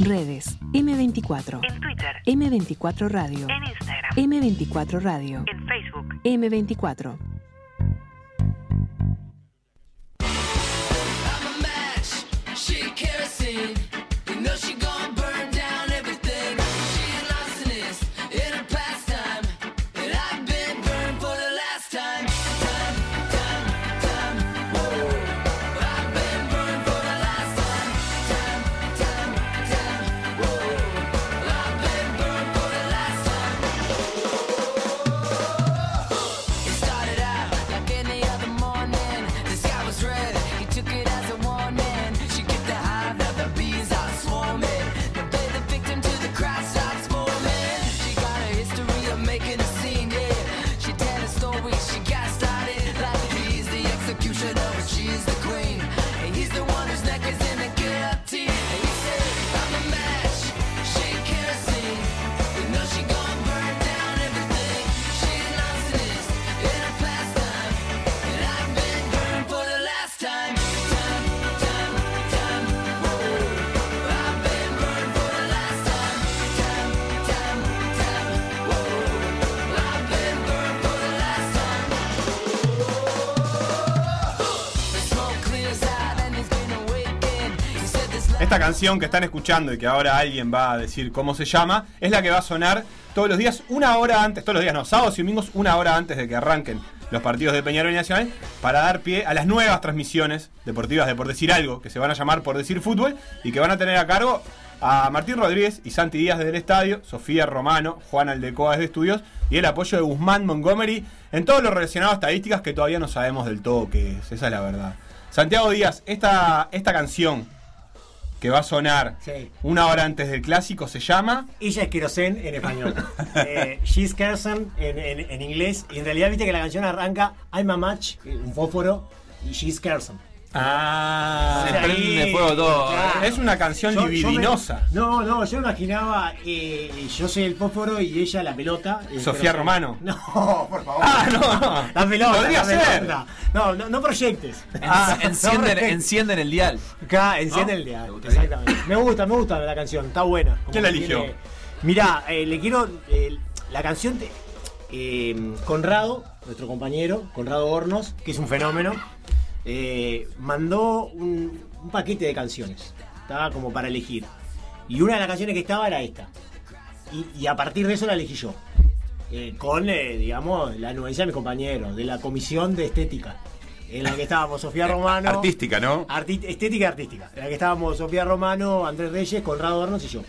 Redes M24. En Twitter. M24 Radio. En Instagram. M24 Radio. En Facebook. M24. She Esta canción que están escuchando y que ahora alguien va a decir cómo se llama, es la que va a sonar todos los días, una hora antes, todos los días, no, sábados y domingos, una hora antes de que arranquen los partidos de Peñarol y Nacional, para dar pie a las nuevas transmisiones deportivas de Por Decir Algo, que se van a llamar Por Decir Fútbol, y que van a tener a cargo a Martín Rodríguez y Santi Díaz desde el estadio, Sofía Romano, Juan Aldecoa desde Estudios, y el apoyo de Guzmán Montgomery en todo lo relacionado a estadísticas que todavía no sabemos del todo qué es, esa es la verdad. Santiago Díaz, esta, esta canción que va a sonar Sí. una hora antes del clásico se llama Ella es kerosene en español. eh, she's kerosene en, en- en inglés. Y en realidad viste que la canción arranca I'm a match, eh, un fósforo, y she's kerosene. Ah, Se prende fuego todo. claro. es una canción Yo- yo me- libidinosa. no, no, yo imaginaba, eh, yo soy el fósforo y ella la pelota. el Sofía. Romano. No, por favor. Ah, no, no. La pelota. Podría la ser. pelota. No, no, no proyectes. Ah, No encienden, proyectes. encienden el dial. Acá, enciende el día. Exactamente. Me gusta, me gusta la canción, está buena. ¿Quién la eligió? tiene- Mirá, eh, le quiero. eh, la canción de. eh, Conrado, nuestro compañero, Conrado Hornos, que es un fenómeno, eh, mandó un, un paquete de canciones. Estaba como para elegir. Y una de las canciones que estaba era esta. Y, y a partir de eso la elegí yo. Eh, con, eh, digamos, la anuencia de mis compañeros, de la comisión de estética. En la que estábamos Sofía Romano. Artística, ¿no? Arti- estética y artística. En la que estábamos Sofía Romano, Andrés Reyes, Conrado Hornos y yo.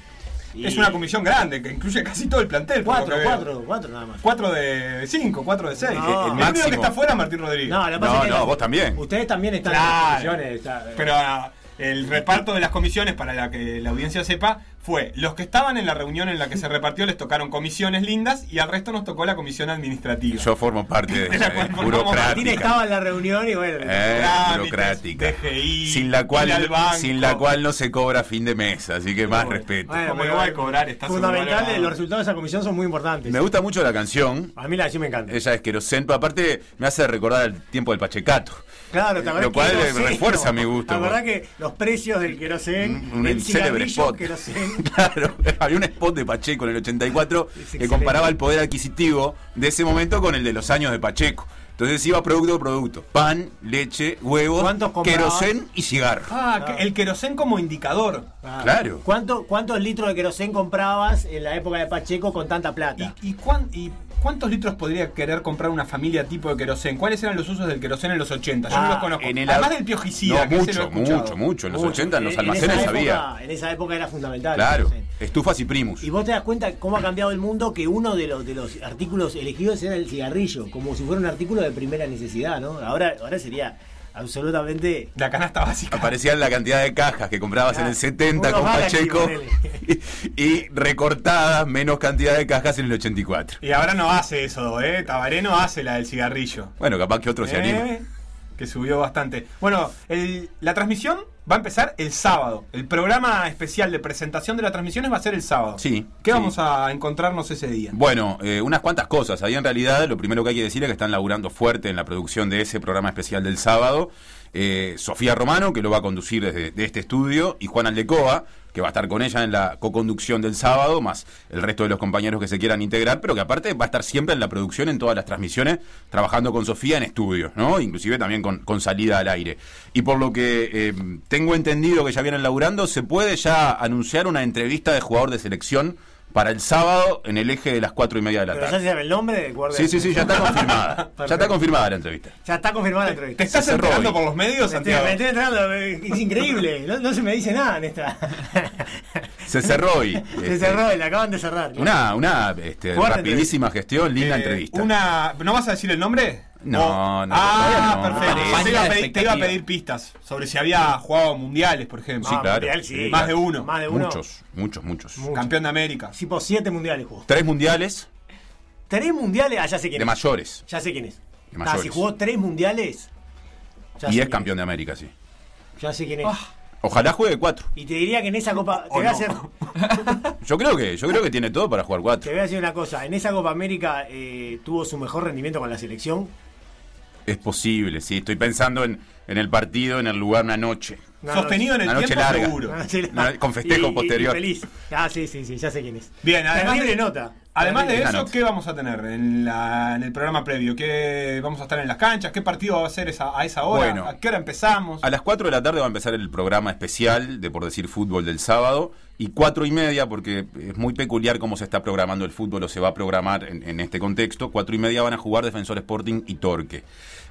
Y- Es una comisión grande que incluye casi todo el plantel. Cuatro, cuatro, cuatro nada más. Cuatro de cinco, cuatro de seis. No. el El único máximo. que está fuera es Martín Rodríguez. No, lo que pasa No, que vos también. Ustedes también están en las comisiones. está- Pero ah, el reparto de las comisiones, para la que la audiencia sepa, fue los que estaban en la reunión en la que se repartió les tocaron comisiones lindas y al resto nos tocó la comisión administrativa. Yo formo parte de De la cual eh, formamos Martín burocrática. estaba en la reunión y bueno. Eh, Trámites, burocrática. DGI, sin la cual sin la cual no se cobra fin de mes, así que más Bueno. respeto. Bueno, Como pero no va a cobrar, está Fundamental, los resultados de esa comisión son muy importantes. Me gusta mucho la canción. A mí la canción me encanta. Ella es querosén, pero aparte me hace recordar el tiempo del Pachecato. Claro, ¿te acordás Lo cual refuerza mi gusto. La verdad que los precios del querosén, Un, un el célebre spot. querosén, Claro, había un spot de Pacheco en el 84 que excelente. comparaba el poder adquisitivo de ese momento con el de los años de Pacheco. Entonces iba producto por producto. Pan, leche, huevos, querosén y cigarro. Ah, que el querosén como indicador. Ah. Claro. ¿Cuánto, ¿Cuántos litros de querosén comprabas en la época de Pacheco con tanta plata? ¿Y, y, cuán- y cuántos litros podría querer comprar una familia tipo de querosén? ¿Cuáles eran los usos del querosén en los 80? Yo no Ah, los conozco. En el Además del piojicida, No, que mucho, mucho, mucho. En los Mucho. 80 en los En- almacenes esa había. época- En esa época era fundamental. Claro. Estufas y primus. Y vos te das cuenta cómo ha cambiado el mundo que uno de los, de los artículos elegidos era el cigarrillo, como si fuera un artículo de primera necesidad, ¿no? Ahora, ahora sería absolutamente... La canasta básica. Aparecía la cantidad de cajas que comprabas en el 70 Unos con Pacheco y, y recortadas menos cantidad de cajas en el 84. Y ahora no hace eso, ¿eh? Tabaré no hace la del cigarrillo. Bueno, capaz que otro se ¿Eh? anima. Que subió bastante. Bueno, el- la transmisión va a empezar el sábado. El programa especial de presentación de las transmisiones va a ser el sábado. Sí, ¿Qué sí. vamos a encontrarnos ese día? Bueno, eh, unas cuantas cosas. Ahí en realidad lo primero que hay que decir es que están laburando fuerte en la producción de ese programa especial del sábado. Eh, Sofía Romano, que lo va a conducir desde de este estudio, y Juan Aldecoa, que va a estar con ella en la co-conducción del sábado, más el resto de los compañeros que se quieran integrar, pero que aparte va a estar siempre en la producción, en todas las transmisiones, trabajando con Sofía en estudios, ¿no? Inclusive también con, con salida al aire. Y por lo que eh, tengo entendido que ya vienen laburando, se puede ya anunciar una entrevista de jugador de selección para el sábado en el eje de las cuatro y media de la Pero ya tarde. se sabe el nombre del guardia. Sí, sí, sí, ya está confirmada. ya está confirmada la entrevista. Ya está confirmada la ¿Te entrevista. estás Se cerró enterando hoy. por los medios, Me estoy, Santiago? me estoy enterando, es increíble. No, no se me dice nada en esta. Se cerró hoy. Se este, cerró, la acaban de cerrar. Una, una este, rapidísima gestión, linda Eh, entrevista. Una, ¿No vas a decir el nombre? No, O- no, Ah, todavía no, no perfecto. te, iba a pedir, te iba a Expectativa. pedir pistas sobre si había jugado mundiales, por ejemplo. Sí, Ah, claro. mundial, sí. Más de uno. Más de uno. Muchos, muchos, muchos. Mucho. Campeón de América. Tipo siete mundiales jugó. Tres mundiales Tres mundiales, ah, ya sé quién de es. mayores. Ya sé quién es. De Ah, si jugó tres mundiales. ya Y es campeón de América, sí. Ya sé quién es. Ojalá juegue cuatro. Y te diría que en esa copa. Te voy, a hacer, Yo creo que, yo creo que tiene todo para jugar te cuatro. voy a decir una cosa. En esa Copa América eh, tuvo su mejor rendimiento con la selección. Es posible, sí. Estoy pensando en, en el partido, en el lugar una noche. No, Sostenido en el Una noche tiempo, larga. seguro. con festejo y- posterior. Y feliz. Ah, sí, sí, sí, ya sé quién es. Bien, además de- nota. Además de eso. ¿qué vamos a tener en, la- en el programa previo? ¿Qué vamos a estar en las canchas? ¿Qué partido va a ser esa- a esa hora? Bueno. ¿A qué hora empezamos? A las 4 de la tarde va a empezar el programa especial de Por Decir Fútbol del sábado. Y cuatro y media, porque es muy peculiar cómo se está programando el fútbol o se va a programar en, este contexto. Cuatro y media van a jugar Defensor Sporting y Torque.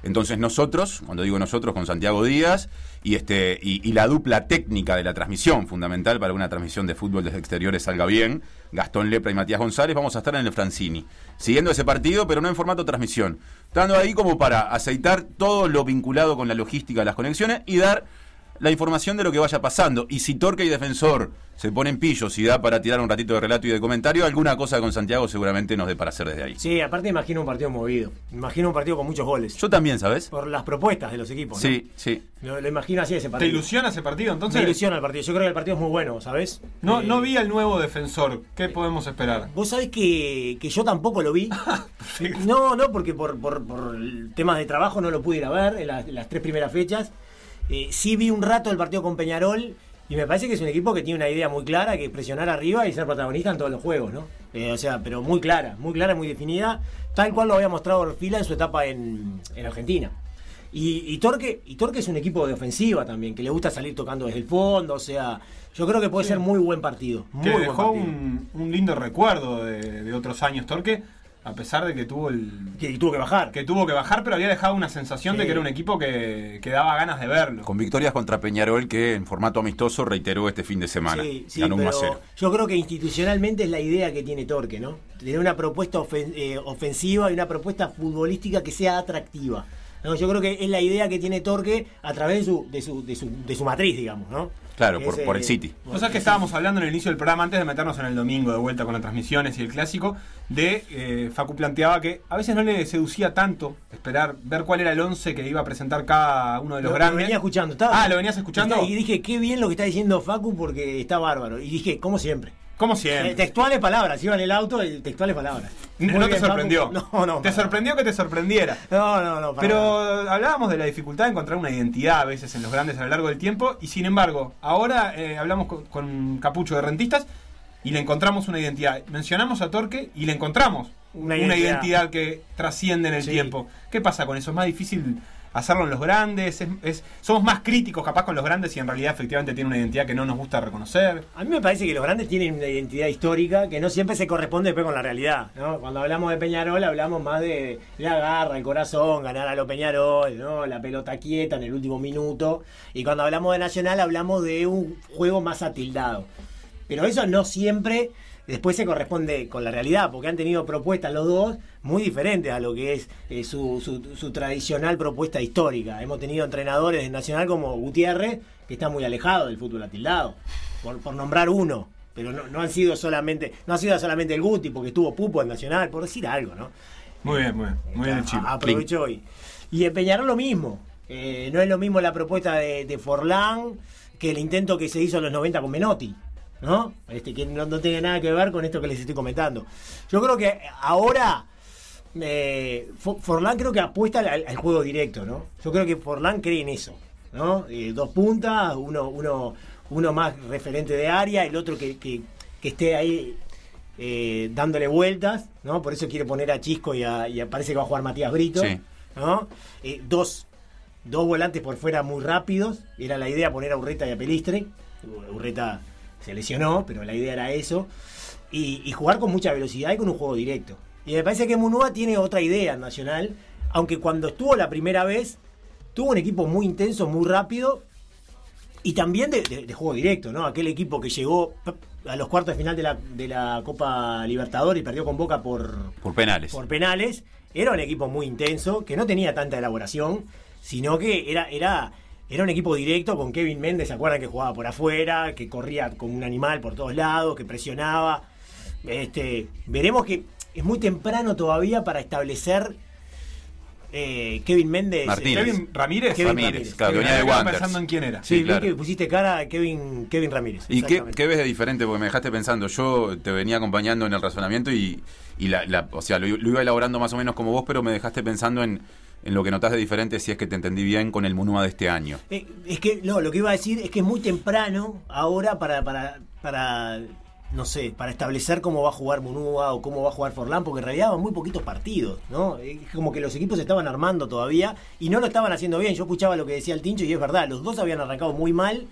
Entonces nosotros, cuando digo nosotros, con Santiago Díaz y, este, y, y la dupla técnica de la transmisión, fundamental para que una transmisión de fútbol desde exteriores salga bien, Gastón Lepra y Matías González, vamos a estar en el Francini, siguiendo ese partido, pero no en formato transmisión. Estando ahí como para aceitar todo lo vinculado con la logística de las conexiones y dar la información de lo que vaya pasando. Y si Torque y Defensor se ponen pillos y da para tirar un ratito de relato y de comentario, alguna cosa con Santiago seguramente nos dé para hacer desde ahí. Sí, aparte imagino un partido movido. Imagino un partido con muchos goles. Yo también, ¿sabes? Por las propuestas de los equipos. ¿no? Sí, sí. Lo, lo imagino así ese ¿Te partido. ilusiona ese partido? Entonces, Me ilusiona el partido. Yo creo que el partido es muy bueno, ¿sabes? no, Eh, no vi al nuevo defensor. ¿Qué podemos esperar? Vos sabés que, que yo tampoco lo vi. no, no, porque por, por, temas de trabajo no lo pude ir a ver en las tres primeras fechas. Eh, sí vi un rato el partido con Peñarol y me parece que es un equipo que tiene una idea muy clara, que es presionar arriba y ser protagonista en todos los juegos, ¿no? Eh, o sea, pero muy clara, muy clara, muy definida, tal cual lo había mostrado Orfila en su etapa en, en Argentina. Y, y Torque, y Torque es un equipo de ofensiva también, que le gusta salir tocando desde el fondo, o sea, yo creo que puede ser muy buen partido. Muy Que buen dejó partido. un, un lindo recuerdo de, de otros años Torque, a pesar de que tuvo el Que tuvo que bajar. que tuvo que bajar, pero había dejado una sensación Sí. de que era un equipo que, que daba ganas de verlo. Con victorias contra Peñarol que en formato amistoso reiteró este fin de semana. Sí, sí, Ganó 1 a pero 0. yo creo que institucionalmente es la idea que tiene Torque, ¿no? Tener una propuesta ofen- eh, ofensiva y una propuesta futbolística que sea atractiva. ¿No? Yo creo que es la idea que tiene Torque a través de su, de su, de su, de su matriz, digamos, ¿no? Claro, por- es, por el eh, City. Vos sabés que estábamos hablando en el inicio del programa, antes de meternos en el domingo de vuelta con las transmisiones y el clásico, de eh, Facu planteaba que a veces no le seducía tanto esperar, ver cuál era el 11 que iba a presentar cada uno de los Lo, lo grandes. venía escuchando. estaba- ah, ¿lo venías escuchando? Y dije, qué bien lo que está diciendo Facu porque está bárbaro. Y dije, como siempre. Como Eh, siempre. textuales palabras, iba en el auto y textuales palabras. No te sorprendió. No, no. Te sorprendió que te sorprendiera. No, no, no. Pero nada. hablábamos de la dificultad de encontrar una identidad a veces en los grandes a lo largo del tiempo y sin embargo, ahora eh, hablamos con, con Capucho de Rentistas y le encontramos una identidad. Mencionamos a Torque y le encontramos Una una, identidad. identidad. que trasciende en el Sí. tiempo. ¿Qué pasa con eso? ¿Es más difícil hacerlo en los grandes? ¿Es, somos más críticos capaz con los grandes y en realidad efectivamente tiene una identidad que no nos gusta reconocer? A mí me parece que los grandes tienen una identidad histórica que no siempre se corresponde después con la realidad. Cuando hablamos de Peñarol hablamos más de la garra, el corazón, ganar a lo Peñarol, ¿no? la pelota quieta en el último minuto. Y cuando hablamos de Nacional hablamos de un juego más atildado. Pero eso no siempre después se corresponde con la realidad, porque han tenido propuestas los dos muy diferentes a lo que es eh, su, su- su tradicional propuesta histórica. Hemos tenido entrenadores de Nacional como Gutiérrez, que está muy alejado del fútbol atildado, por, por nombrar uno. Pero no, no han sido solamente, no ha sido solamente el Guti, porque estuvo Pupo en Nacional, por decir algo, ¿no? Muy bien, muy bien. Muy bien el chivo. A- Aprovechó y. Y en Peñarol lo mismo. Eh, no es lo mismo la propuesta de, de Forlán que el intento que se hizo en los 90 con Menotti. ¿No? Este, que no, no tiene nada que ver con esto que les estoy comentando. Yo creo que ahora. eh, Fo- Forlán creo que apuesta al, al juego directo, ¿no? Yo creo que Forlán cree en eso. ¿no? Eh, dos puntas, uno, uno, uno más referente de área, el otro que, que- que esté ahí eh, dándole vueltas, ¿no? Por eso quiere poner a Chisco y, a, y parece que va a jugar Matías Brito, Sí. ¿no? Dos, dos volantes por fuera muy rápidos, era la idea poner a Urreta y a Pelistre, Urreta se lesionó, pero la idea era eso, y, y jugar con mucha velocidad y con un juego directo. Y me parece que Munúa tiene otra idea en Nacional, aunque cuando estuvo la primera vez, tuvo un equipo muy intenso, muy rápido, y también de, de- de juego directo, ¿no? Aquel equipo que llegó a los cuartos de final de la, de la Copa Libertadores y perdió con Boca por, Por penales. por penales, era un equipo muy intenso, que no tenía tanta elaboración, sino que era, era, era un equipo directo con Kevin Méndez, ¿se acuerdan que jugaba por afuera, que corría como un animal por todos lados, que presionaba? Este, veremos que es muy temprano todavía para establecer eh, Kevin Méndez. Martínez. Kevin Ramírez. Kevin Ramírez, Ramírez. claro, que venía de pensando en quién era. Sí, Sí, vi que pusiste cara a Kevin, Kevin Ramírez. ¿Y qué, qué ves de diferente? Porque me dejaste pensando, yo te venía acompañando en el razonamiento y, y la, la- o sea, lo, lo iba elaborando más o menos como vos, pero me dejaste pensando en, en lo que notás de diferente, si es que te entendí bien, con el Munúa de este año. Eh, es que, no, lo que iba a decir es que es muy temprano ahora para, para, para, no sé, para establecer cómo va a jugar Munúa o cómo va a jugar Forlán, porque en realidad van muy poquitos partidos, ¿no? Es como que los equipos se estaban armando todavía y no lo estaban haciendo bien. Yo escuchaba lo que decía el Tincho y es verdad, los dos habían arrancado muy mal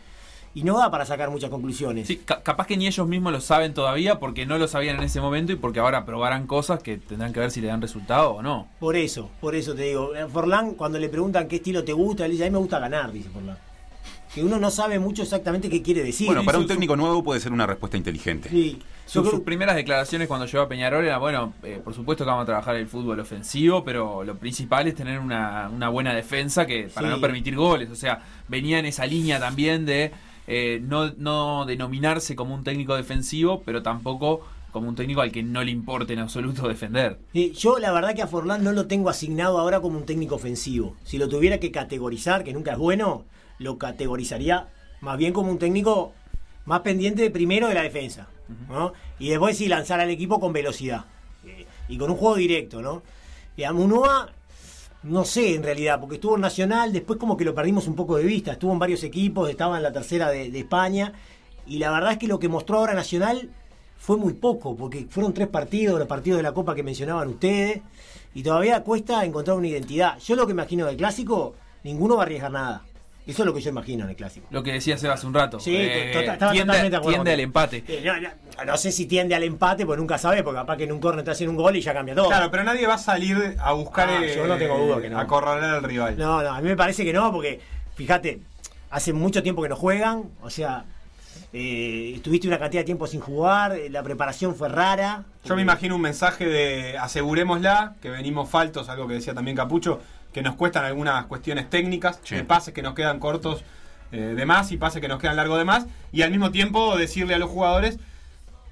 y no da para sacar muchas conclusiones. Sí, ca- capaz que ni ellos mismos lo saben todavía porque no lo sabían en ese momento y porque ahora probarán cosas que tendrán que ver si le dan resultado o no. Por eso, por eso te digo. Eh, Forlán, cuando le preguntan qué estilo te gusta, él dice, a mí me gusta ganar, dice Forlán. Que uno no sabe mucho exactamente qué quiere decir. bueno, para un técnico nuevo puede ser una respuesta inteligente. Sí. Creo- sus primeras declaraciones cuando llegó a Peñarol era, bueno, eh, por supuesto que vamos a trabajar el fútbol ofensivo, pero lo principal es tener una, una buena defensa que para Sí. no permitir goles. O sea, venía en esa línea también de eh, no, no denominarse como un técnico defensivo, pero tampoco como un técnico al que no le importe en absoluto defender. Yo la verdad que a Forlán no lo tengo asignado ahora como un técnico ofensivo. Si lo tuviera que categorizar, que nunca es bueno, lo categorizaría más bien como un técnico más pendiente de primero de la defensa. ¿no? Y después sí lanzar al equipo con velocidad. eh, y con un juego directo, ¿no? Y a Munúa, no sé en realidad, porque estuvo en Nacional, después como que lo perdimos un poco de vista. Estuvo en varios equipos, estaba en la tercera de, de España. Y la verdad es que lo que mostró ahora Nacional fue muy poco, porque fueron tres partidos, los partidos de la Copa que mencionaban ustedes, y todavía cuesta encontrar una identidad. Yo lo que imagino del clásico, ninguno va a arriesgar nada. Eso es lo que yo imagino en el clásico. Lo que decía Seba hace un rato. Sí, eh, estaba tiende, totalmente de acuerdo tiende al empate. Eh, no, no, no sé si tiende al empate, porque nunca sabe, porque capaz que en un corner te hacen un gol y ya cambia todo. Claro, pero nadie va a salir a buscar Ah, eh, yo no tengo duda que no. a acorralar al rival. No, no, a mí me parece que no, porque fíjate, hace mucho tiempo que no juegan, o sea, eh, estuviste una cantidad de tiempo sin jugar, eh, la preparación fue rara. Yo me imagino un mensaje de asegurémosla, que venimos faltos, algo que decía también Capucho, que nos cuestan algunas cuestiones técnicas, Sí. de pases que nos quedan cortos eh, de más y pases que nos quedan largos de más, y al mismo tiempo decirle a los jugadores,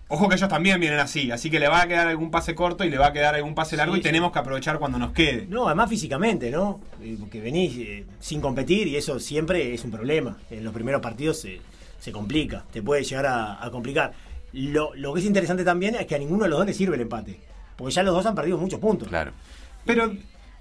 ojo que ellos también vienen así, así que le va a quedar algún pase corto y le va a quedar algún pase largo Sí, y sí. tenemos que aprovechar cuando nos quede. No, además físicamente, ¿no? Eh, Porque venís eh, sin competir y eso siempre es un problema. En los primeros partidos se, se complica, te puede llegar a, a complicar. Lo, lo que es interesante también es que a ninguno de los dos le sirve el empate, porque ya los dos han perdido muchos puntos. Claro. Pero,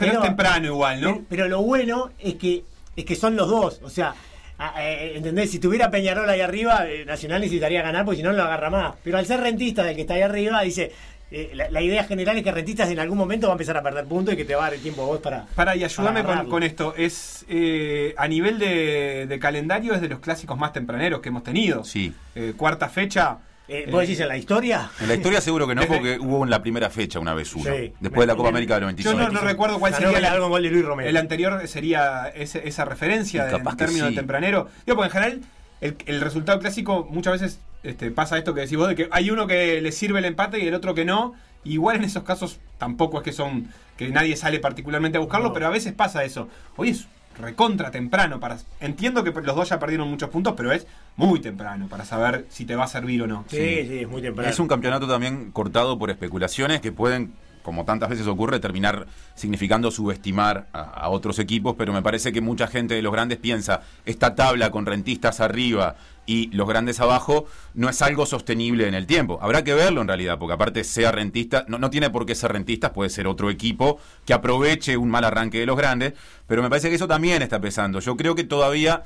pero, es temprano igual, ¿no? Pero, pero lo bueno es que es que son los dos. O sea, a- ¿entendés? Si tuviera Peñarol ahí arriba, eh, Nacional necesitaría ganar porque si no no lo agarra más. Pero al ser rentista del que está ahí arriba, dice. eh, la, la idea general es que rentistas en algún momento va a empezar a perder puntos y que te va a dar el tiempo a vos para. Para, y ayúdame para con, esto. Es eh, a nivel de, de calendario es de los clásicos más tempraneros que hemos tenido. Sí. Eh, cuarta fecha. Eh, ¿Vos decís en la historia? En la historia seguro que no, porque hubo en la primera fecha una vez uno. Sí. Después de la Copa América del Yo 96. no, no recuerdo cuál sería con gol de Luis Romero. el anterior sería ese- esa referencia de- en términos sí. de tempranero. Digo, porque en general el, el resultado clásico muchas veces este, pasa esto que decís vos, de que hay uno que le sirve el empate y el otro que no. Igual en esos casos tampoco es que son que nadie sale particularmente a buscarlo, No. pero a veces pasa eso. Hoy es recontra temprano para entiendo que los dos ya perdieron muchos puntos, pero es muy temprano para saber si te va a servir o no. Sí, sí, es muy temprano. Es un campeonato también cortado por especulaciones que pueden como tantas veces ocurre, terminar significando subestimar a, a otros equipos, pero me parece que mucha gente de los grandes piensa, esta tabla con rentistas arriba y los grandes abajo no es algo sostenible en el tiempo. Habrá que verlo en realidad, porque aparte sea rentista, no, no tiene por qué ser rentistas, puede ser otro equipo que aproveche un mal arranque de los grandes, pero me parece que eso también está pesando. Yo creo que todavía,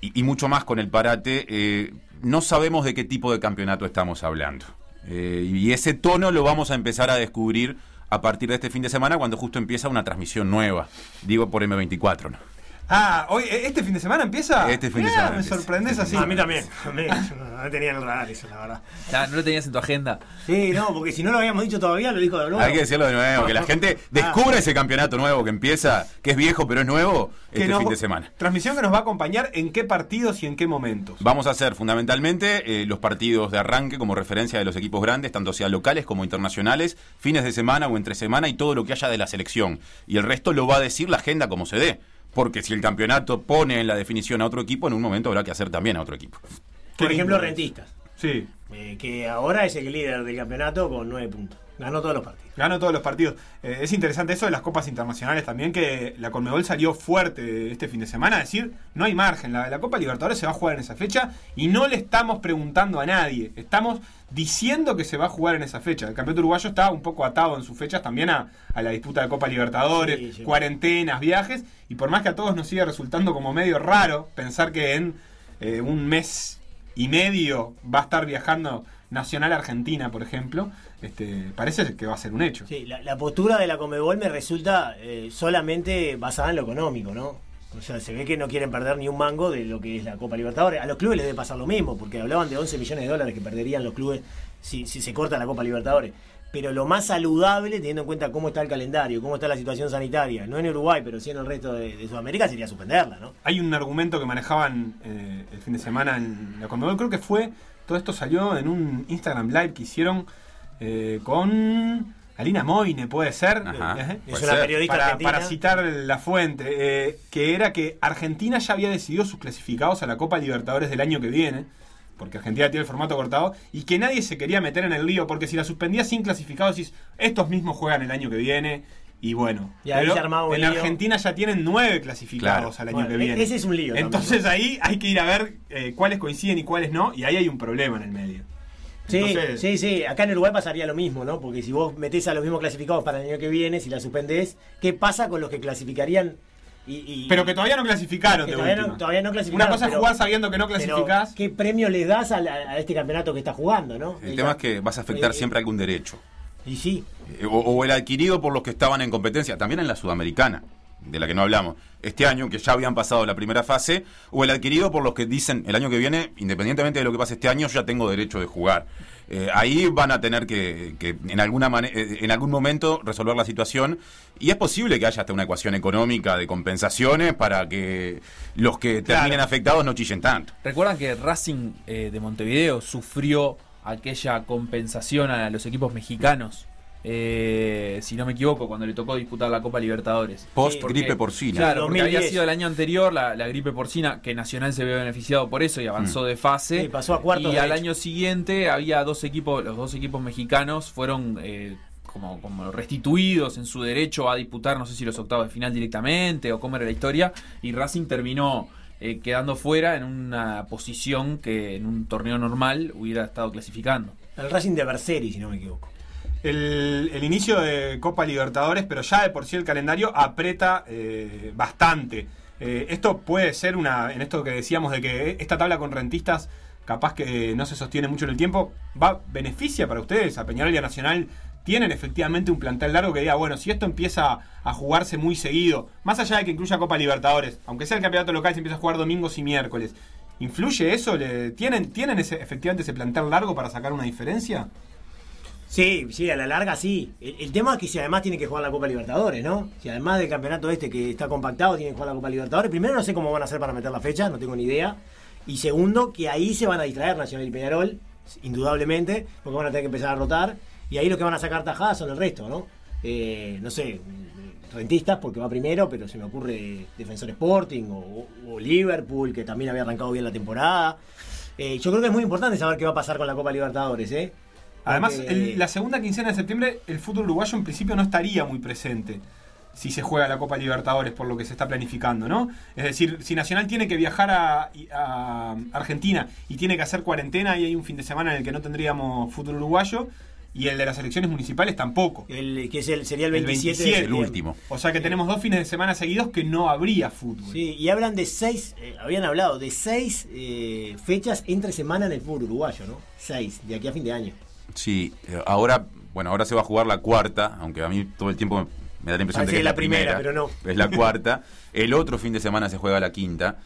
y, y mucho más con el parate, eh, no sabemos de qué tipo de campeonato estamos hablando. Eh, y ese tono lo vamos a empezar a descubrir a partir de este fin de semana cuando justo empieza una transmisión nueva, digo por M24. ¿no? Ah, hoy, ¿este fin de semana empieza? Este fin de Mirá, semana Me empieza. sorprendes así. A mí también. A mí, yo no, no tenía en el radar eso, la verdad. Ya, no lo tenías en tu agenda. Sí, no, porque si no lo habíamos dicho todavía, lo dijo de nuevo. Hay que decirlo de nuevo, que la gente descubra ese campeonato nuevo que empieza, que es viejo pero es nuevo, este nos- fin de semana. Transmisión que nos va a acompañar en qué partidos y en qué momentos. Vamos a hacer fundamentalmente eh, los partidos de arranque como referencia de los equipos grandes, tanto sean locales como internacionales, fines de semana o entre semana y todo lo que haya de la selección. Y el resto lo va a decir la agenda como se dé. Porque si el campeonato pone en la definición a otro equipo, en un momento habrá que hacer también a otro equipo. Por ejemplo. Rentistas, Sí, eh, que ahora es el líder del campeonato con nueve puntos. Ganó todos los partidos. ganó todos los partidos. Eh, es interesante eso de las copas internacionales también, que la Conmebol salió fuerte este fin de semana, a decir, no hay margen, la, la Copa Libertadores se va a jugar en esa fecha y no le estamos preguntando a nadie, estamos diciendo que se va a jugar en esa fecha. El campeonato uruguayo está un poco atado en sus fechas también a, a la disputa de Copa Libertadores, Sí, sí. cuarentenas, viajes, y por más que a todos nos sigue resultando como medio raro pensar que en eh, un mes y medio va a estar viajando Nacional Argentina, por ejemplo, este, parece que va a ser un hecho. Sí, la, postura de la Comebol me resulta eh, solamente basada en lo económico, ¿no? O sea, se ve que no quieren perder ni un mango de lo que es la Copa Libertadores. A los clubes les debe pasar lo mismo, porque hablaban de 11 millones de dólares que perderían los clubes si, si se corta la Copa Libertadores. Pero lo más saludable, teniendo en cuenta cómo está el calendario, cómo está la situación sanitaria, no en Uruguay, pero sí en el resto de, de Sudamérica, sería suspenderla, ¿no? Hay un argumento que manejaban eh, el fin de semana en la Conmebol, creo que fue, todo esto salió en un Instagram Live que hicieron eh, con Alina Moine, puede ser. Ajá. Eh, Es Puede una ser. periodista para, argentina. para citar la fuente, eh, que era que Argentina ya había decidido sus clasificados a la Copa Libertadores del año que viene, porque Argentina tiene el formato cortado, y que nadie se quería meter en el lío, porque si la suspendía sin clasificados, decís, estos mismos juegan el año que viene, y bueno. Y pero se en lío. Argentina ya tienen nueve clasificados Claro. al año Bueno, que viene. ese es un lío también, Entonces ¿no? ahí hay que ir a ver eh, cuáles coinciden y cuáles no, y ahí hay un problema en el medio. Sí, Entonces- sí, sí. Acá en Uruguay pasaría lo mismo, ¿no? Porque si vos metés a los mismos clasificados para el año que viene, si la suspendés, ¿qué pasa con los que clasificarían? Y, y- Pero que todavía no clasificaron de todavía, no, última. todavía no clasificaron. Una cosa es jugar sabiendo que no clasificás. ¿Qué premio le das a, la- a este campeonato que está jugando, no? El tema es que vas a afectar Eh, siempre algún derecho. Y sí. Eh, O, o el adquirido por los que estaban en competencia, también en la sudamericana, de la que no hablamos, este año, que ya habían pasado la primera fase, o el adquirido por los que dicen el año que viene, independientemente de lo que pase este año, ya tengo derecho de jugar. Eh, ahí van a tener que, que en, alguna mane- eh, en algún momento resolver la situación y es posible que haya hasta una ecuación económica de compensaciones para que los que terminen afectados no chillen tanto. ¿Recuerdan que Racing eh, de Montevideo sufrió aquella compensación a los equipos mexicanos? Eh, si no me equivoco, cuando le tocó disputar la Copa Libertadores. Post Porque- gripe porcina. Claro, porque 2010. había sido el año anterior la, la gripe porcina, que Nacional se vio beneficiado por eso y avanzó Mm. de fase. Sí, pasó a cuartos Y al hecho. año siguiente había dos equipos, los dos equipos mexicanos fueron eh, como, como restituidos en su derecho a disputar, no sé si los octavos de final directamente o cómo era la historia, y Racing terminó eh, quedando fuera en una posición que en un torneo normal hubiera estado clasificando. El Racing de Berseri, si no me equivoco. El, inicio de Copa Libertadores, pero ya de por sí el calendario aprieta eh, bastante. Eh, esto puede ser una, en esto que decíamos de que esta tabla con rentistas capaz que no se sostiene mucho en el tiempo, va beneficia para ustedes. A Peñarol y a Nacional tienen efectivamente un plantel largo que diga, bueno, si esto empieza a jugarse muy seguido, más allá de que incluya Copa Libertadores, aunque sea el campeonato local, se empieza a jugar domingos y miércoles. ¿Influye eso? ¿Le- ¿Tienen, tienen ese, efectivamente ese plantel largo para sacar una diferencia? Sí, sí, a la larga sí. El, tema es que si además tiene que jugar la Copa Libertadores, ¿no? Si además del campeonato este que está compactado tiene que jugar la Copa Libertadores, primero no sé cómo van a hacer para meter la fecha, no tengo ni idea. Y segundo, que ahí se van a distraer Nacional y Peñarol, indudablemente, porque van a tener que empezar a rotar. Y ahí lo que van a sacar tajadas son el resto, ¿no? Eh, no sé, rentistas porque va primero, pero se me ocurre Defensor Sporting o, o Liverpool, que también había arrancado bien la temporada. Eh, yo creo que es muy importante saber qué va a pasar con la Copa Libertadores, ¿eh? Además, Porque- el- la segunda quincena de septiembre, el fútbol uruguayo en principio no estaría muy presente si se juega la Copa Libertadores, por lo que se está planificando, ¿no? Es decir, si Nacional tiene que viajar a, a Argentina y tiene que hacer cuarentena y hay un fin de semana en el que no tendríamos fútbol uruguayo, y el de las elecciones municipales tampoco. El, que es el, sería el El 27, 27, de El septiembre. último. O sea que tenemos dos fines de semana seguidos que no habría fútbol. Sí, y hablan de seis, eh, habían hablado de seis eh, fechas entre semana en el fútbol uruguayo, ¿no? Seis, de aquí a fin de año. Sí, eh, ahora, bueno, ahora se va a jugar la cuarta, aunque a mí todo el tiempo me, da la impresión de Parece que es la primera, primera, pero no. Es la cuarta. El otro fin de semana se juega la quinta.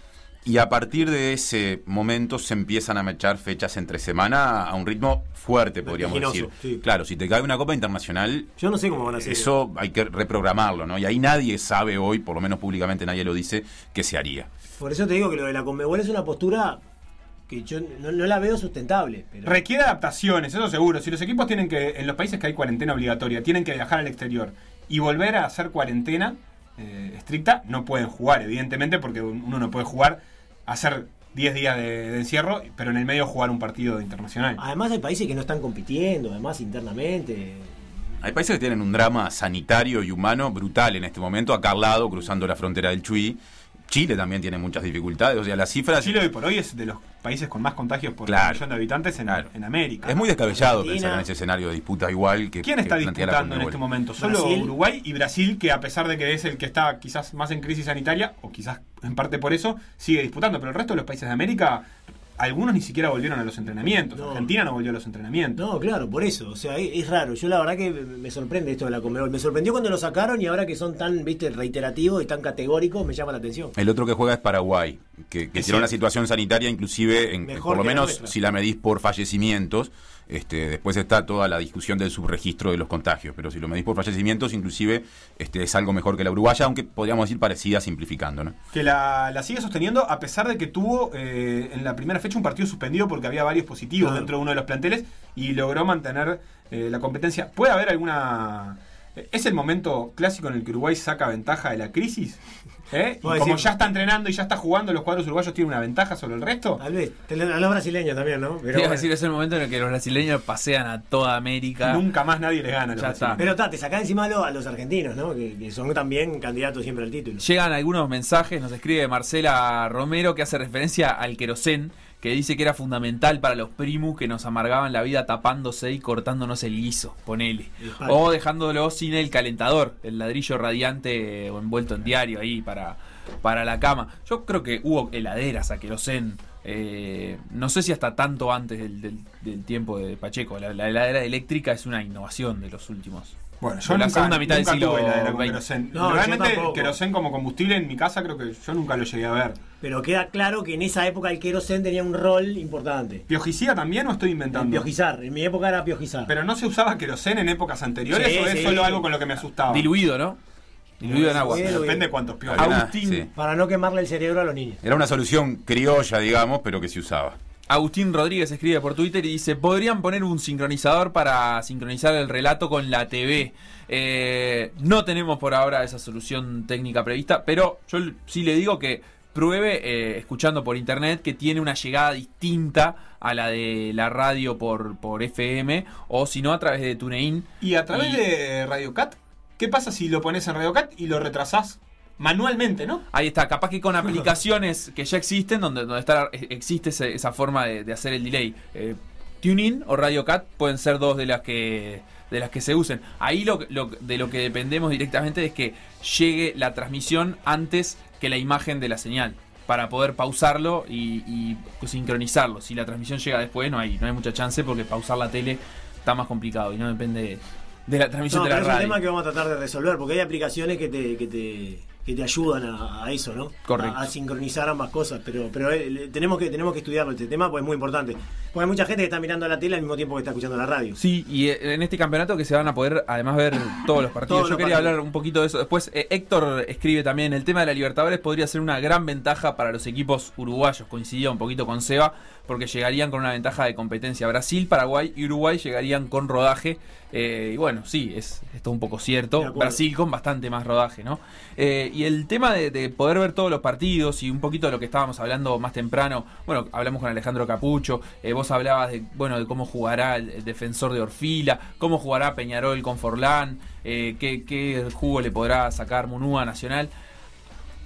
Y a partir de ese momento se empiezan a mechar fechas entre semana a un ritmo fuerte, podríamos decir. sí. Claro, si te cae una Copa Internacional, Yo no sé cómo van a hacer. eso hay que reprogramarlo, ¿no? Y ahí nadie sabe hoy, por lo menos públicamente nadie lo dice, que se haría. Por eso te digo que lo de la Conmebol es una postura que yo no, no la veo sustentable. Pero... Requiere adaptaciones, eso seguro. Si los equipos tienen que, en los países que hay cuarentena obligatoria, tienen que viajar al exterior y volver a hacer cuarentena eh, estricta, no pueden jugar, evidentemente, porque un- uno no puede jugar, hacer 10 días de, de encierro, pero en el medio jugar un partido internacional. Además hay países que no están compitiendo, además internamente. Hay países que tienen un drama sanitario y humano brutal en este momento, acá al lado, cruzando la frontera del Chuy. Chile también tiene muchas dificultades, o sea, las cifras... Chile hoy por hoy es de los países con más contagios por Claro. millón de habitantes en, Claro. en América. Es muy descabellado Argentina. pensar en ese escenario de disputa igual que... ¿Quién está que disputando en este momento? Solo Brasil. Uruguay y Brasil, que a pesar de que es el que está quizás más en crisis sanitaria, o quizás en parte por eso, sigue disputando. Pero el resto de los países de América, algunos ni siquiera volvieron a los entrenamientos. No. Argentina no volvió a los entrenamientos. No, claro, por eso. O sea, es, es raro. Yo la verdad que me me sorprende esto de la Conmebol. Me sorprendió cuando lo sacaron y ahora que son tan, viste, reiterativos y tan categóricos, me llama la atención. El otro que juega es Paraguay, que, que tiene una situación sanitaria inclusive, en, por lo menos si la medís por fallecimientos, este, después está toda la discusión del subregistro de los contagios, pero si lo medís por fallecimientos, inclusive este, es algo mejor que la uruguaya, aunque podríamos decir parecida simplificando. ¿no? Que la, la sigue sosteniendo a pesar de que tuvo eh, en la primera fecha un partido suspendido porque había varios positivos Claro. dentro de uno de los planteles y logró mantener eh, la competencia. ¿Puede haber alguna... eh, ¿Es el momento clásico en el que Uruguay saca ventaja de la crisis? ¿Eh? Como decir- ya está entrenando y ya está jugando, los cuadros uruguayos tienen una ventaja sobre el resto. Tal vez. A los brasileños también, ¿no? Pero, Te iba a bueno. decir, es el momento en el que los brasileños pasean a toda América. Nunca más nadie les gana. Ya está. Pero ta, te sacás encima a los, a los argentinos, ¿no? Que, que son también candidatos siempre al título. Llegan algunos mensajes, nos escribe Marcela Romero que hace referencia al querosén, que dice que era fundamental para los primus que nos amargaban la vida tapándose y cortándonos el guiso, ponele. O dejándolo sin el calentador, el ladrillo radiante o envuelto en diario ahí para, para la cama. Yo creo que hubo heladeras a querosén. Eh, no sé si hasta tanto antes del, del- del tiempo de Pacheco. La, la heladera eléctrica es una innovación de los últimos. Bueno, yo la nunca, segunda mitad del siglo tuve heladera con querosén. No, Realmente querosén como combustible en mi casa creo que yo nunca lo llegué a ver. Pero queda claro que en esa época el querosén tenía un rol importante. ¿Piojicida también o estoy inventando? Piojizar. En mi época era piojizar. ¿Pero no se usaba querosén en épocas anteriores Sí, o es sí. solo algo con lo que me asustaba? Diluido, ¿no? Diluido en agua. Sí, Depende de cuántos una- Agustín. sí. Para no quemarle el cerebro a los niños. Era una solución criolla, digamos, pero que se usaba. Agustín Rodríguez escribe por Twitter y dice, podrían poner un sincronizador para sincronizar el relato con la TV. Eh, no tenemos por ahora esa solución técnica prevista, pero yo sí le digo que pruebe eh, escuchando por internet que tiene una llegada distinta a la de la radio por, por FM o si no a través de TuneIn. ¿Y a través Y- de RadioCat? ¿Qué pasa si lo pones en RadioCat y lo retrasás manualmente, no? Ahí está, capaz que con aplicaciones que ya existen, donde, donde está, existe ese- esa forma de, hacer el delay. Eh, TuneIn o RadioCat pueden ser dos de las que de las que se usen. Ahí de lo que dependemos directamente es que llegue la transmisión antes que la imagen de la señal para poder pausarlo y, sincronizarlo. Si la transmisión llega después no hay no hay mucha chance porque pausar la tele está más complicado y no depende de la transmisión No, de la pero es un tema que vamos a tratar de resolver, porque hay aplicaciones que te, que te, que te ayudan a, a eso, ¿no? Correcto. A, a sincronizar ambas cosas, pero, pero eh, tenemos que tenemos que estudiarlo este tema, pues es muy importante. Porque hay mucha gente que está mirando la tele al mismo tiempo que está escuchando la radio. Sí, y eh, en este campeonato que se van a poder además ver todos los partidos. Todos Yo los quería partidos. hablar un poquito de eso. Después, eh, Héctor escribe también, el tema de la Libertadores podría ser una gran ventaja para los equipos uruguayos. Coincidía un poquito con Seba, porque llegarían con una ventaja de competencia. Brasil, Paraguay y Uruguay llegarían con rodaje. eh, y bueno, sí, es esto un poco cierto. Brasil con bastante más rodaje, ¿no? Y el tema de, de poder ver todos los partidos y un poquito de lo que estábamos hablando más temprano, bueno, hablamos con Alejandro Capucho, eh, vos hablabas de, bueno, de cómo jugará el, el defensor de Orfila, cómo jugará Peñarol con Forlán, eh, qué, qué jugo le podrá sacar Munúa Nacional.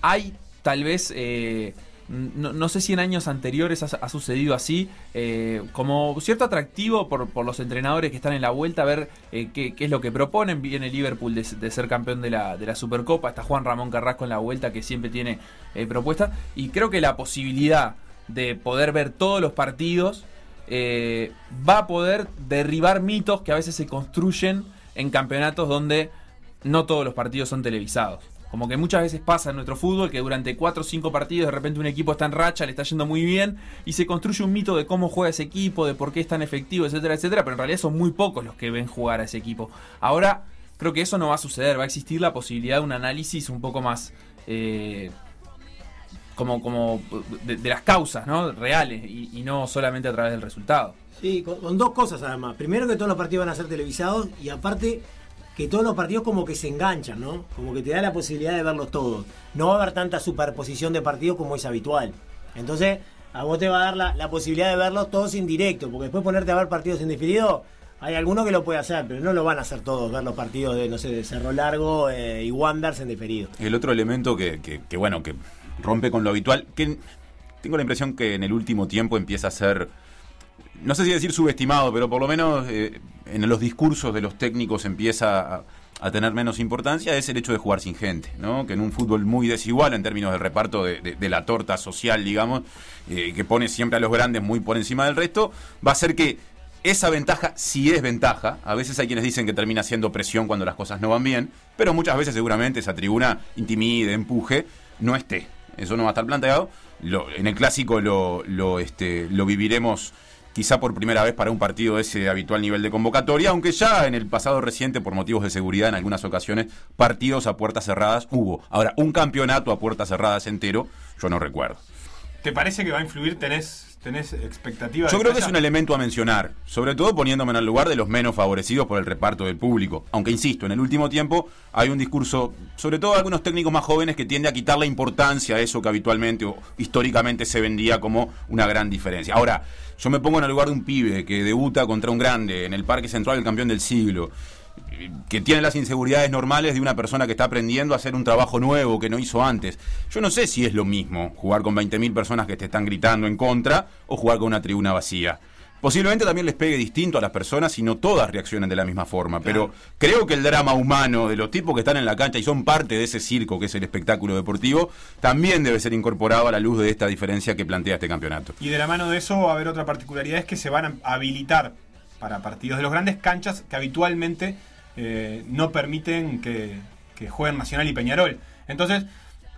Hay tal vez, eh, no, sé si en años anteriores ha, sucedido así, eh, como cierto atractivo por, los entrenadores que están en la vuelta, a ver eh, qué, es lo que proponen. Viene Liverpool de, ser campeón de la, de la Supercopa, está Juan Ramón Carrasco en la vuelta que siempre tiene eh, propuestas. Y creo que la posibilidad de poder ver todos los partidos va a poder derribar mitos que a veces se construyen en campeonatos donde no todos los partidos son televisados. Como que muchas veces pasa en nuestro fútbol que durante 4 o 5 partidos de repente un equipo está en racha, le está yendo muy bien y se construye un mito de cómo juega ese equipo, de por qué es tan efectivo, etcétera, etcétera, pero en realidad son muy pocos los que ven jugar a ese equipo. Ahora creo que eso no va a suceder, va a existir la posibilidad de un análisis un poco más... eh, como, como de, las causas ¿no? reales y, y no solamente a través del resultado. Sí, con, con dos cosas además. Primero que todos los partidos van a ser televisados y aparte que todos los partidos como que se enganchan, ¿no? Como que te da la posibilidad de verlos todos. No va a haber tanta superposición de partidos como es habitual. Entonces, a vos te va a dar la, la posibilidad de verlos todos en directo, porque después ponerte a ver partidos en diferido, hay alguno que lo puede hacer, pero no lo van a hacer todos, ver los partidos de, no sé, de Cerro Largo eh, y Wanders en diferido. El otro elemento que, que- bueno, que rompe con lo habitual, que tengo la impresión que en el último tiempo empieza a ser, no sé si decir subestimado, pero por lo menos eh, en los discursos de los técnicos empieza a, tener menos importancia, es el hecho de jugar sin gente, ¿no? Que en un fútbol muy desigual en términos del reparto de, de- la torta social, digamos, eh, que pone siempre a los grandes muy por encima del resto, va a ser que esa ventaja sí es ventaja. A veces hay quienes dicen que termina siendo presión cuando las cosas no van bien, pero muchas veces seguramente esa tribuna intimide, empuje, no esté. Eso no va a estar planteado. Lo- en el clásico lo, lo, este, lo viviremos quizá por primera vez para un partido de ese habitual nivel de convocatoria, aunque ya en el pasado reciente, por motivos de seguridad, en algunas ocasiones, partidos a puertas cerradas hubo. Ahora, un campeonato a puertas cerradas entero, yo no recuerdo. ¿Te parece que va a influir? ¿Tenés, tenés expectativa? Yo de creo que es un elemento a mencionar, sobre todo poniéndome en el lugar de los menos favorecidos por el reparto del público. Aunque insisto, en el último tiempo hay un discurso, sobre todo de algunos técnicos más jóvenes, que tiende a quitarle importancia a eso que habitualmente o históricamente se vendía como una gran diferencia. Ahora, yo me pongo en el lugar de un pibe que debuta contra un grande en el Parque Central, el campeón del siglo que tiene las inseguridades normales de una persona que está aprendiendo a hacer un trabajo nuevo que no hizo antes. Yo no sé si es lo mismo jugar con 20.000 personas que te están gritando en contra o jugar con una tribuna vacía. Posiblemente también les pegue distinto a las personas y no todas reaccionen de la misma forma, pero creo que el drama humano de los tipos que están en la cancha y son parte de ese circo que es el espectáculo deportivo, también debe ser incorporado a la luz de esta diferencia que plantea este campeonato. Y de la mano de eso va a haber otra particularidad, es que se van a habilitar para partidos de los grandes canchas que habitualmente eh, no permiten que, que jueguen Nacional y Peñarol. Entonces,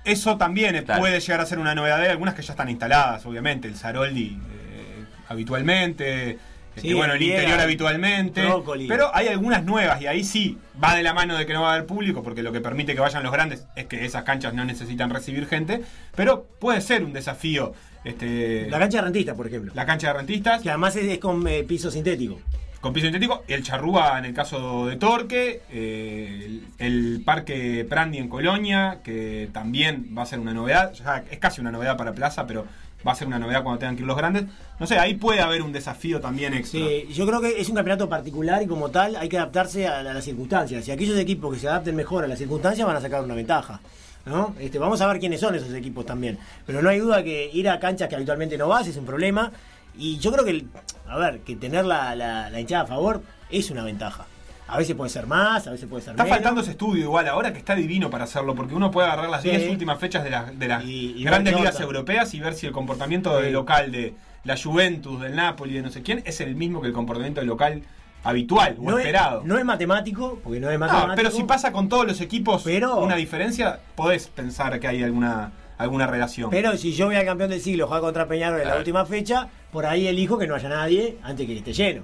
eso también Claro. puede llegar a ser una novedad. Hay algunas que ya están instaladas, obviamente. El Saroldi eh, habitualmente. Sí, este, bueno, el interior habitualmente. Brócoli. Pero hay algunas nuevas y ahí sí va de la mano de que no va a haber público, porque lo que permite que vayan los grandes es que esas canchas no necesitan recibir gente. Pero puede ser un desafío. Este, La cancha de rentista, por ejemplo. la cancha de rentistas Que además es, es con eh, piso sintético. Con piso sintético, el Charrúa en el caso de Torque, eh, el, Parque Prandi en Colonia, que también va a ser una novedad, ya es casi una novedad para Plaza, pero va a ser una novedad cuando tengan que ir los grandes. No sé, ahí puede haber un desafío también extra. Sí, yo creo que es un campeonato particular y como tal hay que adaptarse a, a las circunstancias. Y aquellos equipos que se adapten mejor a las circunstancias van a sacar una ventaja. ¿no? Este, vamos a ver quiénes son esos equipos también. Pero no hay duda que ir a canchas que habitualmente no vas es un problema. Y yo creo que, a ver, que tener la, la- la hinchada a favor es una ventaja. A veces puede ser más, a veces puede ser Está menos. faltando ese estudio igual ahora que está divino para hacerlo, porque uno puede agarrar las Sí. 10 últimas fechas de, las de las Y- y grandes ligas europeas y ver si el comportamiento Sí. del local de la Juventus, del Napoli, de no sé quién, es el mismo que el comportamiento del local habitual o no, es, esperado. no es matemático, porque no es No, matemático. pero si pasa con todos los equipos Pero- una diferencia, podés pensar que hay alguna, alguna relación. Pero si yo voy al campeón del siglo jugar contra Peñarol en la última fecha, por ahí elijo que no haya nadie antes que esté lleno.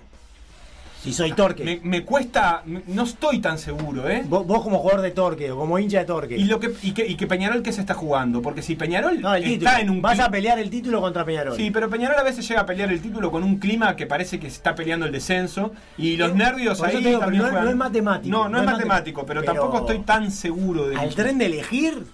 Si soy Torque. me, me cuesta, me- no estoy tan seguro, ¿eh? Vos, vos como jugador de Torque o como hincha de Torque. Y, lo que, y, que, y que Peñarol que se está jugando, porque si Peñarol no, el título. está en un Vas a pelear el título contra Peñarol. Sí, pero Peñarol a veces llega a pelear el título con un clima que parece que se está peleando el descenso y los Eh, nervios por ahí también digo, pero no es- juegan. no es matemático, No, no, no es matemático, pero, pero tampoco estoy tan seguro de Al tren de elegir,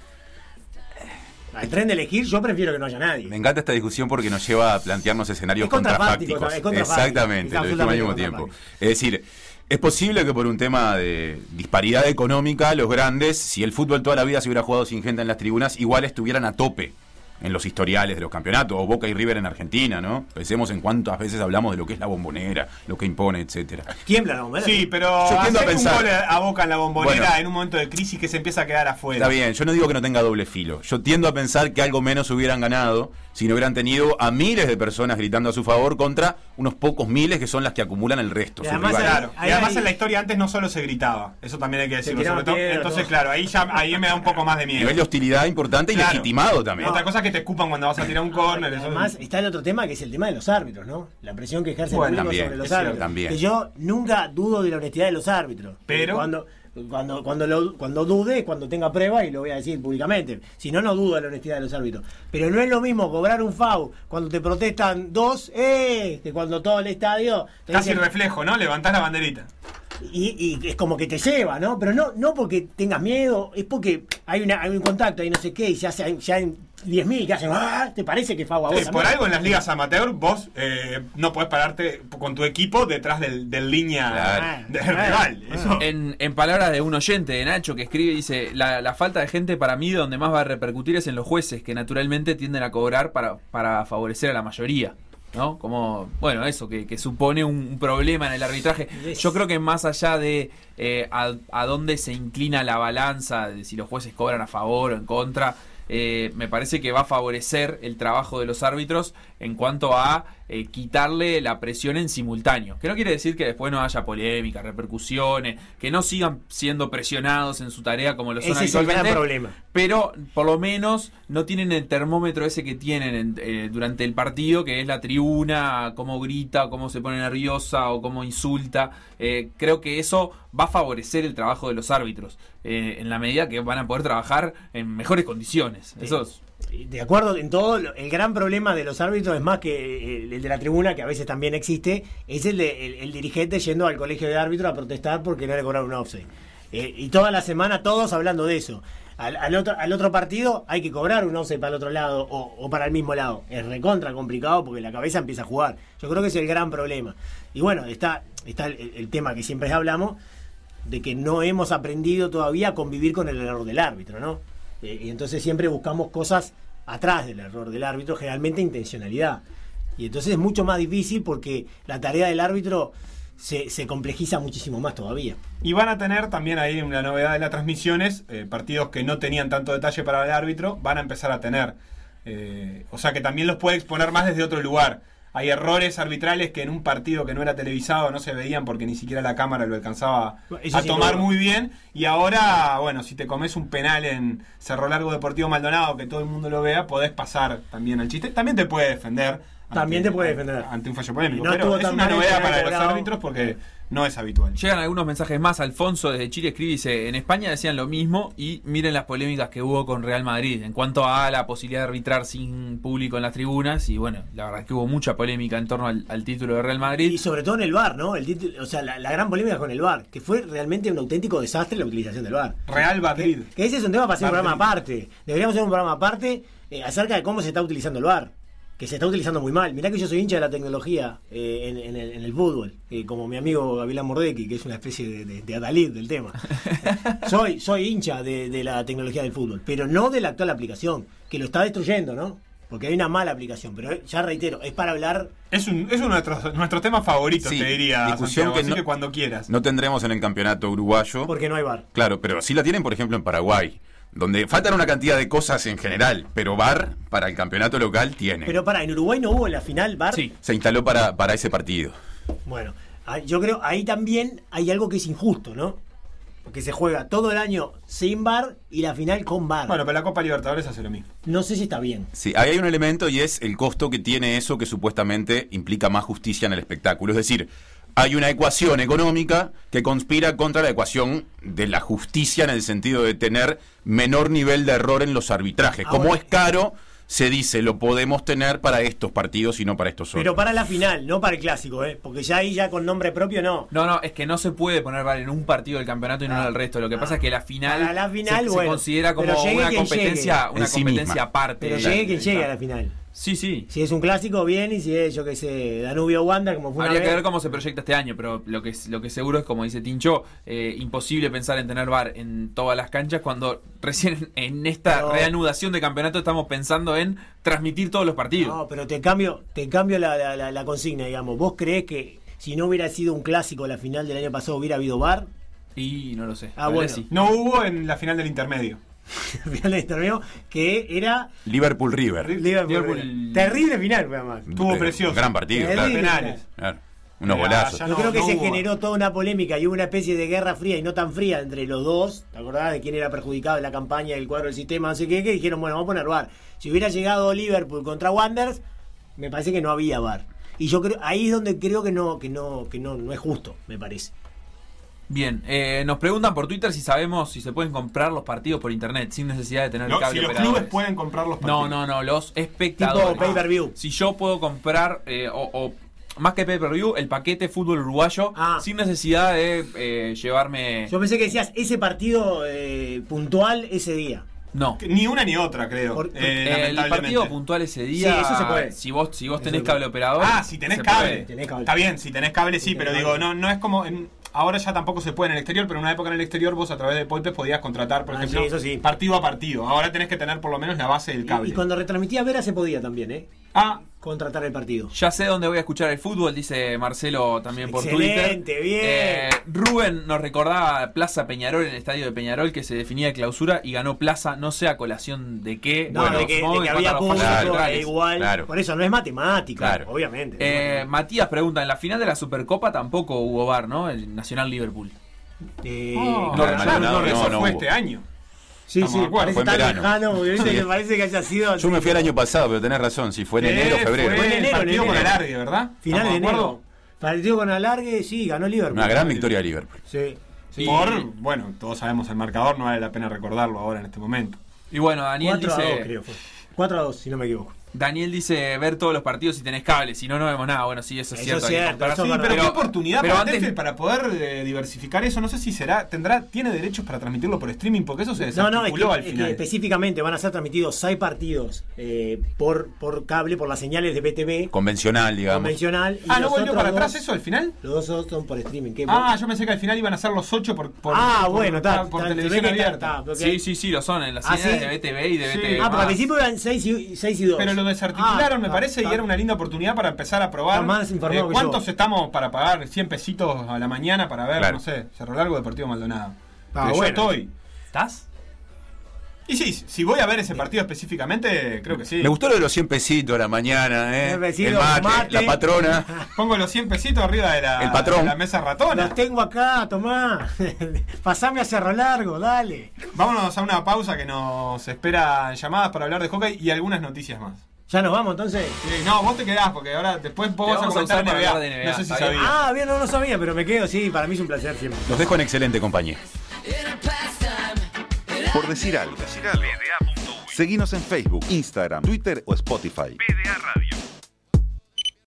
al tren de elegir, yo prefiero que no haya nadie. Me encanta esta discusión porque nos lleva a plantearnos escenarios Es contrafáctico, contrafácticos. contrafáctico, Exactamente, lo dijimos al mismo tiempo. Es decir, es posible que por un tema de disparidad económica, los grandes, si el fútbol toda la vida se hubiera jugado sin gente en las tribunas, igual estuvieran a tope en los historiales de los campeonatos, o Boca y River en Argentina, ¿no? Pensemos en cuántas veces hablamos de lo que es la bombonera, lo que impone, etcétera. Tiembla la bombera. Sí, pero Yo a hacer pensar- un gol a Boca en la bombonera Bueno. en un momento de crisis que se empieza a quedar afuera. Está bien, yo no digo que no tenga doble filo. Yo tiendo a pensar que algo menos hubieran ganado si no hubieran tenido a miles de personas gritando a su favor contra unos pocos miles que son las que acumulan el resto. Y sus además rivales. Claro, y además en la historia antes no solo se gritaba, eso también hay que decirlo. sobre todo. Entonces, todo. claro, ahí ya ahí me da un poco más de miedo. nivel de hostilidad importante y Claro. legitimado también. Otra cosa es que te escupan cuando vas a tirar un córner. eso- Además, está el otro tema que es el tema de los árbitros, ¿no? La presión que ejerce Bueno, el público también, sobre los árbitros. también. Que yo nunca dudo de la honestidad de los árbitros. Pero- Cuando, cuando, cuando, lo- cuando dude, cuando tenga pruebas, y lo voy a decir públicamente. Si no, no dudo de la honestidad de los árbitros. Pero no es lo mismo cobrar un FAU cuando te protestan dos, ¡eh! Que cuando todo el estadio. te Casi dicen- reflejo, ¿no? Levantás la banderita. y, y es como que te lleva, ¿no? Pero no, no porque tengas miedo, es porque hay, una, hay un contacto, hay no sé qué, y se hace, ya 10.000 que hacen, ¡ah! ¿Te parece que fue a vos? Sí, por algo en las ligas amateur vos eh, no podés pararte con tu equipo detrás del, del línea Claro. del Claro. rival. Eso- En, en palabras de un oyente de Nacho que escribe, dice, la, la falta de gente para mí donde más va a repercutir es en los jueces, que naturalmente tienden a cobrar para, para favorecer a la mayoría. ¿No? Como, bueno, eso, que, que supone un, un problema en el arbitraje. Yes. Yo creo que más allá de eh, a, a dónde se inclina la balanza, de si los jueces cobran a favor o en contra, eh, me parece que va a favorecer el trabajo de los árbitros en cuanto a eh, quitarle la presión en simultáneo. Que no quiere decir que después no haya polémica, repercusiones, que no sigan siendo presionados en su tarea como lo son Ese es el gran problema. Pero por lo menos no tienen el termómetro ese que tienen en- eh, durante el partido, que es la tribuna, cómo grita, cómo se pone nerviosa o cómo insulta. Eh, creo que eso va a favorecer el trabajo de los árbitros, eh, en la medida que van a poder trabajar en mejores condiciones. Eso es- De acuerdo en todo, el gran problema de los árbitros es más que eh, el, de la tribuna, que a veces también existe, es el de dirigente yendo al colegio de árbitros a protestar porque no le cobraron un offside. Eh, y toda la semana todos hablando de eso. Al, otro, al otro partido hay que cobrar un offside para el otro lado o, para el mismo lado. Es recontra complicado porque la cabeza empieza a jugar. Yo creo que es el gran problema. Y bueno, está, está el, el tema que siempre hablamos, de que no hemos aprendido todavía a convivir con el error del árbitro, ¿no? Eh, y entonces siempre buscamos cosas atrás del error del árbitro, generalmente intencionalidad. Y entonces es mucho más difícil porque la tarea del árbitro se, se complejiza muchísimo más todavía. Y van a tener también ahí una novedad de las transmisiones, eh, partidos que no tenían tanto detalle para el árbitro, van a empezar a tener. Eh, o sea que también los puede exponer más desde otro lugar. Hay errores arbitrales que en un partido que no era televisado no se veían porque ni siquiera la cámara lo alcanzaba Eso a sí, tomar muy bien. Y ahora, bueno, si te comes un penal en Cerro Largo Deportivo Maldonado, que todo el mundo lo vea, podés pasar también al chiste. También te puede defender. También te puede defender. Ante un fallo polémico. No pero es una novedad para los árbitros porque no es habitual. Llegan algunos mensajes más. Alfonso desde Chile escribe y dice, en España decían lo mismo y miren las polémicas que hubo con Real Madrid en cuanto a la posibilidad de arbitrar sin público en las tribunas. Y bueno, la verdad es que hubo mucha polémica en torno al, al título de Real Y Madrid. sobre todo en el VAR, ¿no? El título- o sea, la, la gran polémica con el VAR, que fue realmente un auténtico desastre la utilización del VAR. Real Madrid. Que, que ese es un tema para hacer un programa aparte. Deberíamos hacer un programa aparte eh, acerca de cómo se está utilizando el VAR. Que se está utilizando muy mal. Mirá que yo soy hincha de la tecnología eh, en, en el, en el fútbol. eh, como mi amigo Gavilán Mordecki, que es una especie de, de, de adalid del tema. soy, soy hincha de, de la tecnología del fútbol. Pero no de la actual aplicación. Que lo está destruyendo, ¿no? Porque hay una mala aplicación. Pero eh, ya reitero, es para hablar Es, un, es uno de nuestros, nuestros temas favoritos, Sí, te diría. discusión Santiago, que así no- que cuando quieras. No tendremos en el campeonato uruguayo. porque no hay VAR. Claro, pero sí la tienen, por ejemplo, en Paraguay, donde faltan una cantidad de cosas en general, pero VAR para el campeonato local tiene. Pero para, en Uruguay no hubo en la final VAR. Sí. Se instaló para, para ese partido. Bueno, ah, yo creo ahí también hay algo que es injusto, ¿no? Porque se juega todo el año sin bar y la final con bar. Bueno, pero la Copa Libertadores hace lo mismo. no sé si está bien. Sí, ahí hay un elemento y es el costo que tiene eso que supuestamente implica más justicia en el espectáculo. Es decir, hay una ecuación económica que conspira contra la ecuación de la justicia en el sentido de tener menor nivel de error en los arbitrajes. Como es caro se dice lo podemos tener para estos partidos y no para estos otros. Pero para la final, no para el clásico, ¿eh? Porque ya ahí, ya con nombre propio, no. No, no, es que no se puede poner VAR en un partido del campeonato y no en el resto. Lo que pasa es que la final, Para la final, se, considera como una competencia, llegue. una En competencia aparte. Pero la- llegue quien llegue a la final. Sí, sí. Si es un clásico, bien, y si es, yo qué sé, Danubio Wander, como fue una Habría que vez. ver cómo se proyecta este año, pero lo que, es- lo que seguro es, como dice Tincho, eh, imposible pensar en tener VAR en todas las canchas cuando recién en esta Pero- reanudación de campeonato estamos pensando en transmitir todos los partidos. No, pero te cambio, te cambio la, la- la- la consigna, digamos. ¿Vos creés que si no hubiera sido un clásico la final del año pasado hubiera habido bar? Y no lo sé. Ah, bueno. sí. No hubo en la final del intermedio. Final del torneo, que era Liverpool River. Liverpool. Liverpool- Terrible final, fue además. Estuvo Eh, precioso. Gran partido, claro. Penales. Claro. Unos Mira, golazos. Yo no- creo que no se hubo. generó toda una polémica y hubo una especie de guerra fría y no tan fría entre los dos. ¿Te acordás de quién era perjudicado en la campaña del cuadro del sistema? No sé qué, que dijeron, bueno, vamos a poner VAR. Si hubiera llegado Liverpool contra Wanderers, me parece que no había VAR. Y yo creo, ahí es donde creo que no, que no, que no, no es justo, me parece. Bien, eh, nos preguntan por Twitter si sabemos si se pueden comprar los partidos por internet sin necesidad de tener No, cable si los operadores. clubes pueden comprar los partidos. No, no, no, los espectadores. Tipo pay-per-view. Si yo puedo comprar, eh, o, o más que pay-per-view, el paquete fútbol uruguayo Ah. sin necesidad de eh, llevarme... Yo pensé que decías ese partido eh, puntual ese día. No. Ni una ni otra, creo. Por- eh, el partido puntual ese día, Sí, eso se puede. si vos, si vos tenés cable operador... Ah, si tenés cable. Tenés cable. Está bien, si tenés cable sí, Si pero tenés digo, cable. no, no es como. en- ahora ya tampoco se puede en el exterior, pero en una época en el exterior vos a través de Poipes podías contratar, por Ah, ejemplo, sí, eso sí. partido a partido. Ahora tenés que tener por lo menos la base del Y, cable. y cuando retransmitía Vera se podía también, ¿eh? Ah, Contratar el partido. Ya sé dónde voy a escuchar el fútbol, dice Marcelo también por Excelente, Twitter. bien. Eh, Rubén nos recordaba Plaza Peñarol en el estadio de Peñarol que se definía de clausura y ganó Plaza, no sé a colación de qué. No, Bueno, de que, de había a público, Claro, e igual. claro. Por eso no es matemático, Claro. obviamente. Eh, Matías pregunta, en la final de la Supercopa tampoco hubo VAR, ¿no? El Nacional Liverpool. Eh, no, no, no, no, no, fue este año. Sí, estamos sí, parece fue en tan verano. lejano, porque viste Sí. que parece que haya sido. Yo me fui el año pasado, pero tenés razón, si fue en enero, febrero. Fue en enero, en partido con enero. alargue, ¿verdad? Final de ¿Estamos enero. acuerdo? Partido con alargue, sí, ganó Liverpool. Una gran victoria de Liverpool. Sí. sí. Por, bueno, todos sabemos el marcador, no vale la pena recordarlo ahora en este momento. Y bueno, Daniel 4 a 2, dice... creo fue. 4 a 2, si no me equivoco. Daniel dice ver todos los partidos si tenés cable, si no, no vemos nada. Bueno, sí, eso es Eso cierto. eso Sí, pero, qué oportunidad pero para antes- para poder eh, diversificar eso. No sé si será, tendrá, tiene derechos para transmitirlo por streaming, porque eso se No, no, es que, desarticuló al es que final. específicamente van a ser transmitidos 6 partidos eh, por, por cable, por las señales de BTV Convencional, digamos. convencional. y ah, ¿no volvió para atrás dos- eso al final? Los dos son por streaming. ¿qué? Ah, yo pensé que al final iban a ser los ocho por, por Ah, por- bueno, está. por televisión abierta. Sí, sí, sí, lo son en las Ah, señales ¿sí? de BTV y de Sí. BTV. Ah, porque al principio eran 6 y, 6 y 2. Pero lo desarticularon, Ah, me parece, y era una linda oportunidad para empezar a probar. Más informado Eh, que ¿Cuántos yo. estamos para pagar 100 pesitos a la mañana para ver, Claro. no sé, Cerro Largo Deportivo Maldonado? Ah, Que yo estoy. ¿Estás? Y sí, si voy a ver ese partido específicamente, creo que sí. Me gustó lo de los 100 pesitos a la mañana, ¿eh? 100 pesitos, el mate, mate. la patrona. Pongo los 100 pesitos arriba de la, El patrón. de la mesa ratona. Los tengo acá, tomá. Pasame a Cerro Largo, dale. Vámonos a una pausa que nos espera llamadas para hablar de hockey y algunas noticias más. Ya nos vamos entonces. Sí, no, vos te quedás porque ahora después vos vas a comentar para NBA. hablar de NBA, No sé si sabías. Ah, bien, no, no sabía, pero me quedo, sí, para mí es un placer siempre. Los dejo en excelente compañía. Por decir algo. Seguinos en Facebook, Instagram, Twitter o Spotify. PDA Radio.